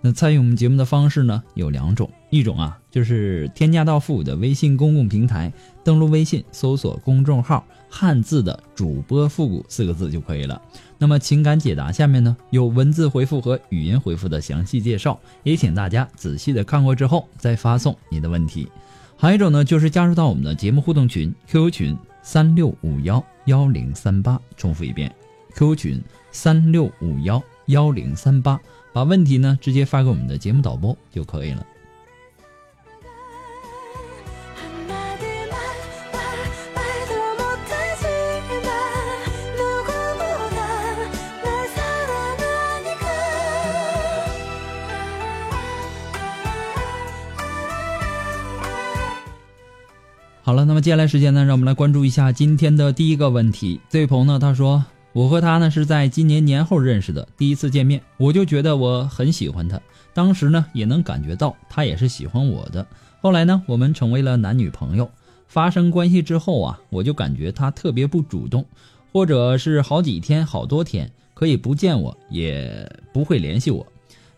那参与我们节目的方式呢有两种，一种啊就是添加到复古的微信公共平台，登录微信搜索公众号“汉字的主播复古”四个字就可以了。那么情感解答下面呢有文字回复和语音回复的详细介绍，也请大家仔细的看过之后再发送你的问题。还有一种呢就是加入到我们的节目互动群 QQ 群三六五幺幺零三八，重复一遍 QQ 群三六五幺幺零三八。把问题呢直接发给我们的节目导播就可以了。好了，那么接下来时间呢，让我们来关注一下今天的第一个问题。这位朋友呢，他说。我和他呢是在今年年后认识的，第一次见面我就觉得我很喜欢他，当时呢也能感觉到他也是喜欢我的。后来呢我们成为了男女朋友，发生关系之后啊，我就感觉他特别不主动，或者是好几天、好多天可以不见我也不会联系我。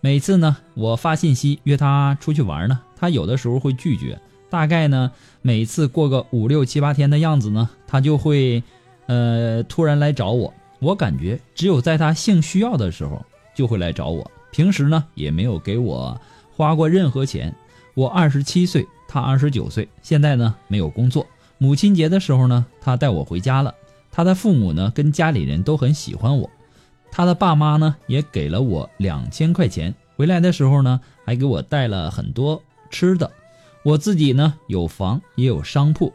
每次呢我发信息约他出去玩呢，他有的时候会拒绝。大概呢每次过个五六七八天的样子呢，他就会呃突然来找我。我感觉只有在他性需要的时候就会来找我，平时呢也没有给我花过任何钱。我二十七岁，他二十九岁，现在呢没有工作。母亲节的时候呢，他带我回家了。他的父母呢跟家里人都很喜欢我，他的爸妈呢也给了我两千块钱。回来的时候呢还给我带了很多吃的。我自己呢有房也有商铺，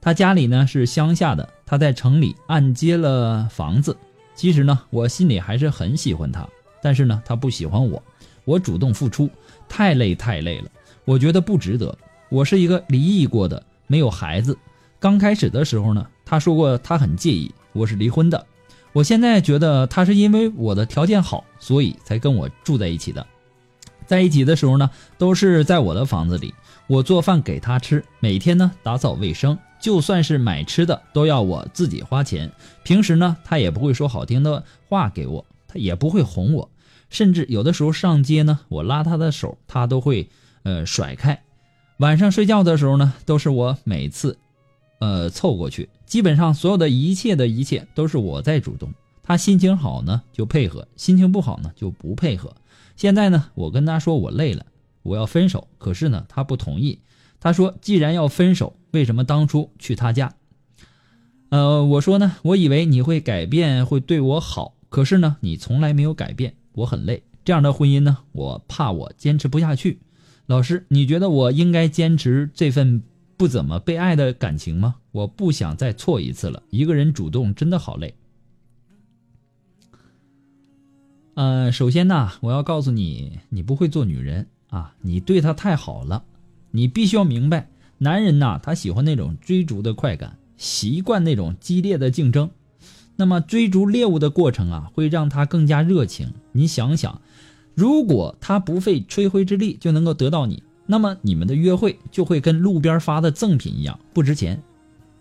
他家里呢是乡下的，他在城里按揭了房子。其实呢，我心里还是很喜欢他，但是呢，他不喜欢我。我主动付出，太累太累了，我觉得不值得。我是一个离异过的，没有孩子。刚开始的时候呢，他说过他很介意我是离婚的。我现在觉得他是因为我的条件好，所以才跟我住在一起的。在一起的时候呢，都是在我的房子里，我做饭给他吃，每天呢打扫卫生。就算是买吃的都要我自己花钱，平时呢他也不会说好听的话给我，他也不会哄我，甚至有的时候上街呢，我拉他的手，他都会呃甩开。晚上睡觉的时候呢，都是我每次呃凑过去，基本上所有的一切的一切都是我在主动。他心情好呢就配合，心情不好呢就不配合。现在呢，我跟他说我累了，我要分手，可是呢他不同意。他说：“既然要分手，为什么当初去他家？”呃，我说呢，我以为你会改变，会对我好，可是呢，你从来没有改变，我很累。这样的婚姻呢，我怕我坚持不下去。老师，你觉得我应该坚持这份不怎么被爱的感情吗？我不想再错一次了。一个人主动真的好累。呃，首先呢，我要告诉你，你不会做女人啊，你对她太好了。你必须要明白，男人呐，他喜欢那种追逐的快感，习惯那种激烈的竞争。那么追逐猎物的过程啊，会让他更加热情。你想想，如果他不费吹灰之力就能够得到你，那么你们的约会就会跟路边发的赠品一样不值钱。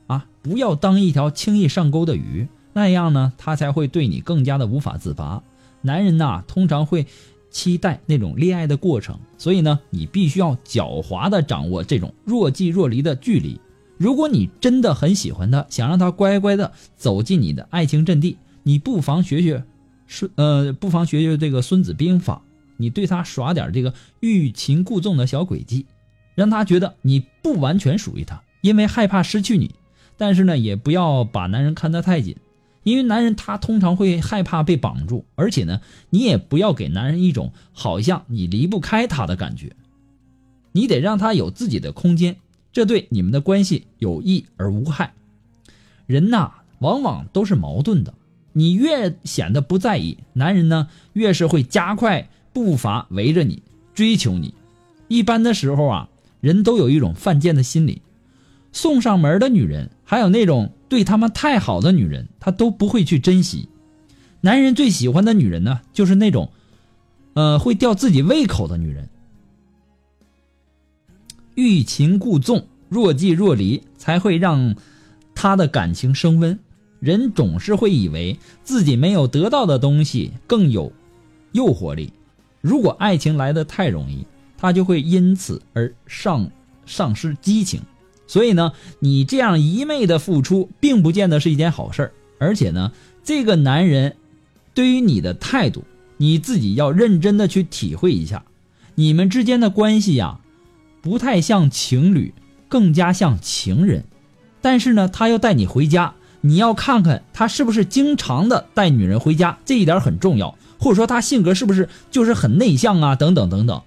啊，不要当一条轻易上钩的鱼，那样呢，他才会对你更加的无法自拔。男人呐，通常会。期待那种恋爱的过程，所以呢，你必须要狡猾的掌握这种若即若离的距离。如果你真的很喜欢他，想让他乖乖的走进你的爱情阵地，你不妨学学孙呃，不妨学学这个《孙子兵法》，你对他耍点这个欲擒故纵的小诡计，让他觉得你不完全属于他，因为害怕失去你。但是呢，也不要把男人看得太紧，因为男人他通常会害怕被绑住，而且呢，你也不要给男人一种好像你离不开他的感觉，你得让他有自己的空间，这对你们的关系有益而无害。人呐，往往都是矛盾的，你越显得不在意，男人呢越是会加快步伐围着你追求你。一般的时候啊，人都有一种犯贱的心理，送上门的女人，还有那种。对他们太好的女人，他都不会去珍惜。男人最喜欢的女人呢，就是那种，呃，会吊自己胃口的女人。欲擒故纵，若即若离，才会让他的感情升温。人总是会以为自己没有得到的东西更有诱惑力。如果爱情来的太容易，他就会因此而丧丧失激情。所以呢，你这样一昧的付出，并不见得是一件好事儿而且呢，这个男人对于你的态度，你自己要认真的去体会一下。你们之间的关系呀，不太像情侣，更加像情人。但是呢，他要带你回家，你要看看他是不是经常的带女人回家，这一点很重要。或者说他性格是不是就是很内向啊？等等等等。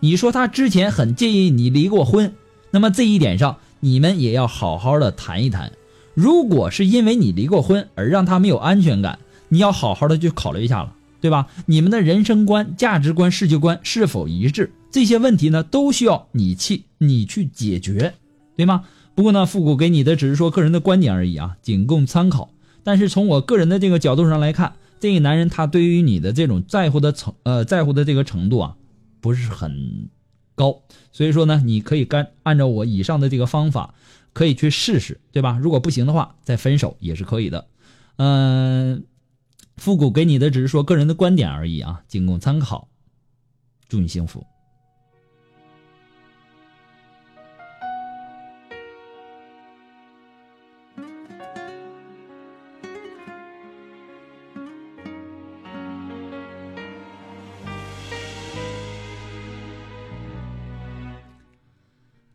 你说他之前很介意你离过婚，那么这一点上。你们也要好好的谈一谈，如果是因为你离过婚而让他没有安全感，你要好好的去考虑一下了，对吧？你们的人生观、价值观、世界观是否一致？这些问题呢，都需要你去你去解决，对吗？不过呢，复古给你的只是说个人的观点而已啊，仅供参考。但是从我个人的这个角度上来看，这个男人他对于你的这种在乎的程呃在乎的这个程度啊，不是很。高，所以说呢，你可以干按照我以上的这个方法，可以去试试，对吧？如果不行的话，再分手也是可以的。嗯，复古给你的只是说个人的观点而已啊，仅供参考。祝你幸福。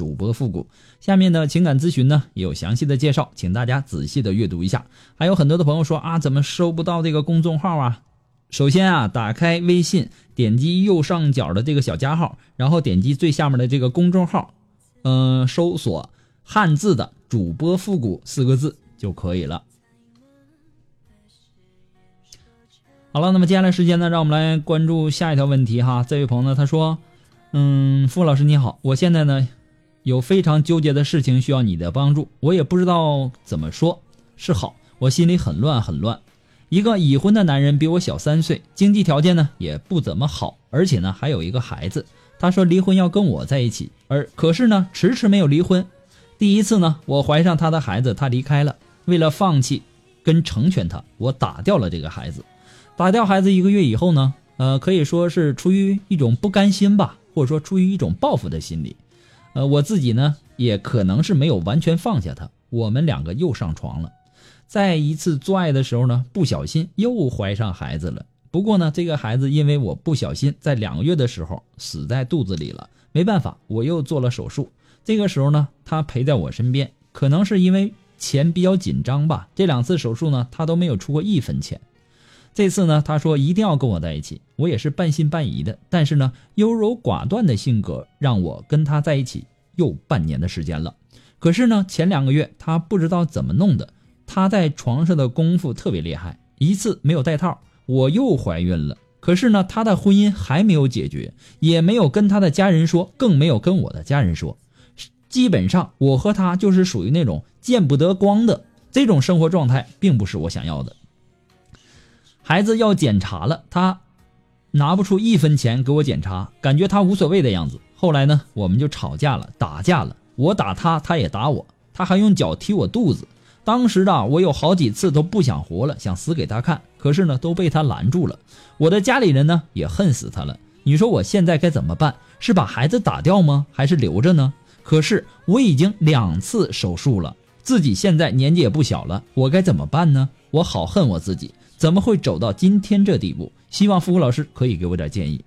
主播复古，下面的情感咨询呢有详细的介绍，请大家仔细的阅读一下。还有很多的朋友说啊，怎么收不到这个公众号啊？首先啊，打开微信，点击右上角的这个小加号，然后点击最下面的这个公众号，嗯，搜索汉字的主播复古四个字就可以了。好了，那么接下来时间呢，让我们来关注下一条问题哈。这位朋友呢，他说，嗯，傅老师你好，我现在呢。有非常纠结的事情需要你的帮助，我也不知道怎么说是好，我心里很乱很乱。一个已婚的男人比我小三岁，经济条件呢也不怎么好，而且呢还有一个孩子。他说离婚要跟我在一起，而可是呢迟迟没有离婚。第一次呢我怀上他的孩子，他离开了。为了放弃跟成全他，我打掉了这个孩子。打掉孩子一个月以后呢，呃可以说是出于一种不甘心吧，或者说出于一种报复的心理。呃，我自己呢，也可能是没有完全放下他。我们两个又上床了，在一次做爱的时候呢，不小心又怀上孩子了。不过呢，这个孩子因为我不小心在两个月的时候死在肚子里了，没办法，我又做了手术。这个时候呢，他陪在我身边，可能是因为钱比较紧张吧。这两次手术呢，他都没有出过一分钱。这次呢，他说一定要跟我在一起，我也是半信半疑的。但是呢，优柔寡断的性格让我跟他在一起又半年的时间了。可是呢，前两个月他不知道怎么弄的，他在床上的功夫特别厉害，一次没有带套，我又怀孕了。可是呢，他的婚姻还没有解决，也没有跟他的家人说，更没有跟我的家人说。基本上，我和他就是属于那种见不得光的这种生活状态，并不是我想要的。孩子要检查了，他拿不出一分钱给我检查，感觉他无所谓的样子。后来呢，我们就吵架了，打架了。我打他，他也打我，他还用脚踢我肚子。当时的我有好几次都不想活了，想死给他看，可是呢都被他拦住了。我的家里人呢也恨死他了。你说我现在该怎么办？是把孩子打掉吗？还是留着呢？可是我已经两次手术了，自己现在年纪也不小了，我该怎么办呢？我好恨我自己，怎么会走到今天这地步？希望付老师可以给我点建议。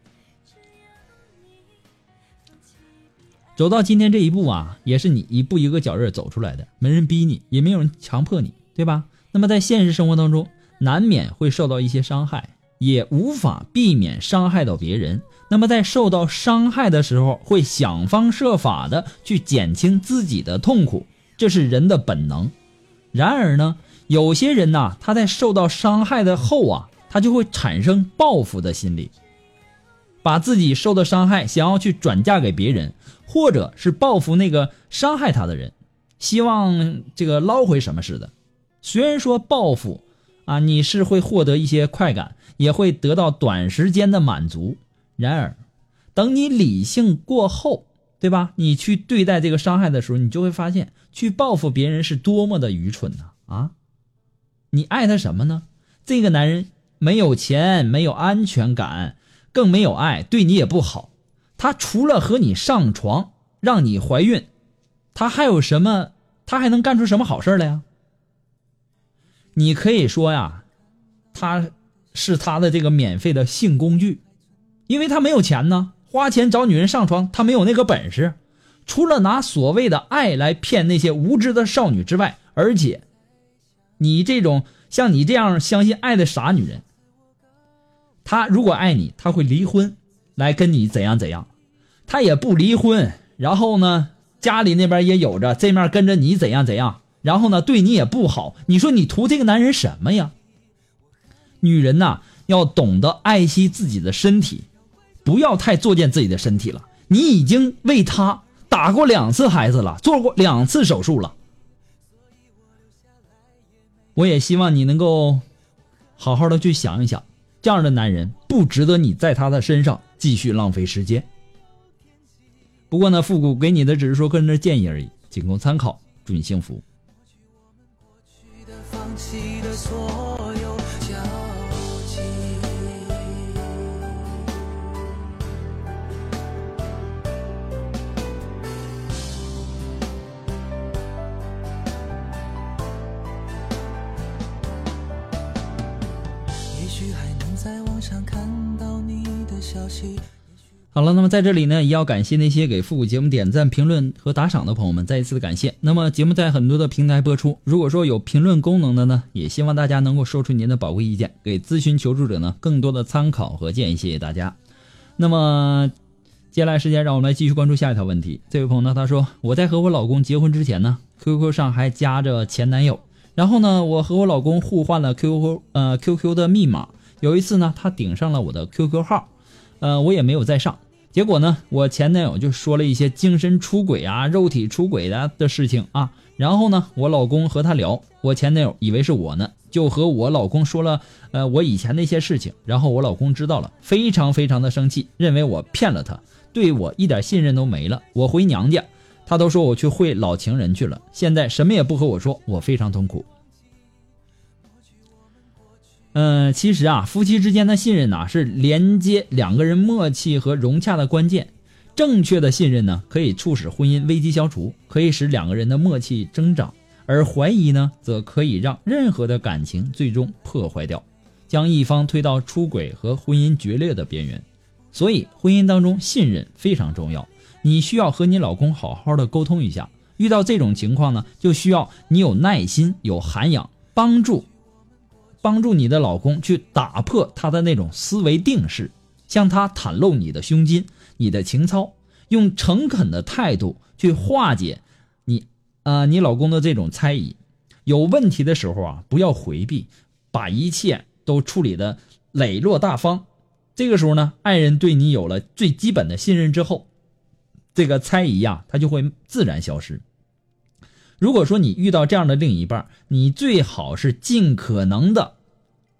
走到今天这一步啊，也是你一步一个脚印走出来的，没人逼你，也没有人强迫你，对吧？那么在现实生活当中，难免会受到一些伤害，也无法避免伤害到别人。那么在受到伤害的时候，会想方设法的去减轻自己的痛苦，这是人的本能。然而呢，有些人呐，他在受到伤害的后啊，他就会产生报复的心理，把自己受的伤害想要去转嫁给别人。或者是报复那个伤害他的人，希望这个捞回什么似的。虽然说报复啊，你是会获得一些快感，也会得到短时间的满足。然而，等你理性过后，对吧？你去对待这个伤害的时候，你就会发现，去报复别人是多么的愚蠢呢！啊，你爱他什么呢？这个男人没有钱，没有安全感，更没有爱，对你也不好。他除了和你上床，让你怀孕，他还有什么？他还能干出什么好事来呀？你可以说呀，他是他的这个免费的性工具，因为他没有钱呢，花钱找女人上床，他没有那个本事。除了拿所谓的爱来骗那些无知的少女之外，而且，你这种像你这样相信爱的傻女人，他如果爱你，他会离婚，来跟你怎样怎样。他也不离婚，然后呢，家里那边也有着，这面跟着你怎样怎样，然后呢，对你也不好。你说你图这个男人什么呀？女人呐，要懂得爱惜自己的身体，不要太作践自己的身体了。你已经为他打过两次孩子了，做过两次手术了。我也希望你能够好好的去想一想，这样的男人不值得你在他的身上继续浪费时间。不过呢，复古给你的只是说个人的建议而已，仅供参考。祝你幸福放弃的所。好了，那么在这里呢，也要感谢那些给复古节目点赞、评论和打赏的朋友们，再一次的感谢。那么节目在很多的平台播出，如果说有评论功能的呢，也希望大家能够说出您的宝贵意见，给咨询求助者呢更多的参考和建议。谢谢大家。那么接下来时间，让我们来继续关注下一条问题。这位朋友呢，他说我在和我老公结婚之前呢，QQ 上还加着前男友，然后呢，我和我老公互换了 QQ 呃 QQ 的密码。有一次呢，他顶上了我的 QQ 号。呃，我也没有再上，结果呢，我前男友就说了一些精神出轨啊、肉体出轨的的事情啊。然后呢，我老公和他聊，我前男友以为是我呢，就和我老公说了，呃，我以前那些事情。然后我老公知道了，非常非常的生气，认为我骗了他，对我一点信任都没了。我回娘家，他都说我去会老情人去了，现在什么也不和我说，我非常痛苦。嗯，其实啊，夫妻之间的信任呐，是连接两个人默契和融洽的关键。正确的信任呢，可以促使婚姻危机消除，可以使两个人的默契增长；而怀疑呢，则可以让任何的感情最终破坏掉，将一方推到出轨和婚姻决裂的边缘。所以，婚姻当中信任非常重要。你需要和你老公好好的沟通一下。遇到这种情况呢，就需要你有耐心、有涵养，帮助。帮助你的老公去打破他的那种思维定式，向他袒露你的胸襟、你的情操，用诚恳的态度去化解你啊你老公的这种猜疑。有问题的时候啊，不要回避，把一切都处理的磊落大方。这个时候呢，爱人对你有了最基本的信任之后，这个猜疑呀，他就会自然消失。如果说你遇到这样的另一半，你最好是尽可能的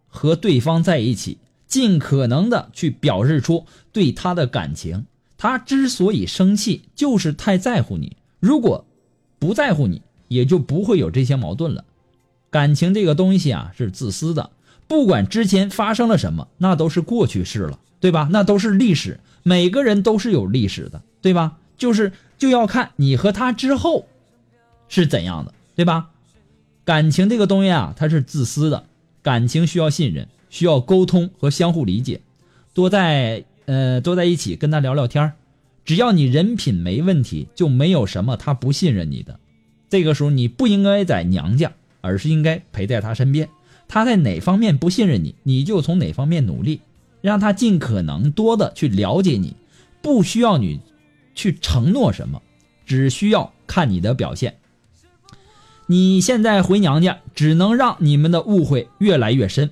和对方在一起，尽可能的去表示出对他的感情。他之所以生气，就是太在乎你。如果不在乎你，也就不会有这些矛盾了。感情这个东西啊是自私的，不管之前发生了什么，那都是过去式了，对吧？那都是历史，每个人都是有历史的，对吧？就是就要看你和他之后是怎样的，对吧？感情这个东西啊，它是自私的，感情需要信任，需要沟通和相互理解，多在呃多在一起跟他聊聊天只要你人品没问题，就没有什么他不信任你的。这个时候你不应该在娘家，而是应该陪在他身边。他在哪方面不信任你，你就从哪方面努力，让他尽可能多的去了解你，不需要你去承诺什么，只需要看你的表现。你现在回娘家，只能让你们的误会越来越深。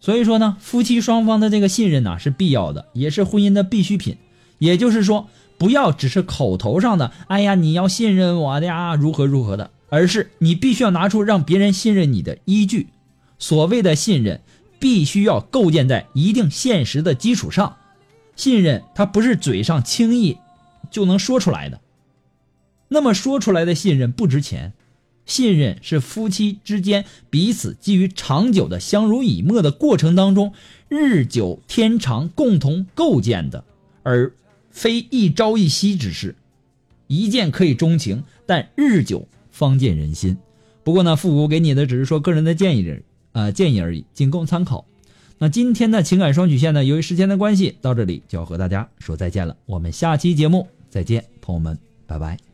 所以说呢，夫妻双方的这个信任呢是必要的，也是婚姻的必需品。也就是说，不要只是口头上的“哎呀，你要信任我的呀，如何如何的”，而是你必须要拿出让别人信任你的依据。所谓的信任，必须要构建在一定现实的基础上。信任它不是嘴上轻易就能说出来的。那么说出来的信任不值钱。信任是夫妻之间彼此基于长久的相濡以沫的过程当中，日久天长共同构建的，而非一朝一夕之事。一见可以钟情，但日久方见人心。不过呢，复古给你的只是说个人的建议，呃，建议而已，仅供参考。那今天的情感双曲线呢，由于时间的关系，到这里就要和大家说再见了。我们下期节目再见，朋友们，拜拜。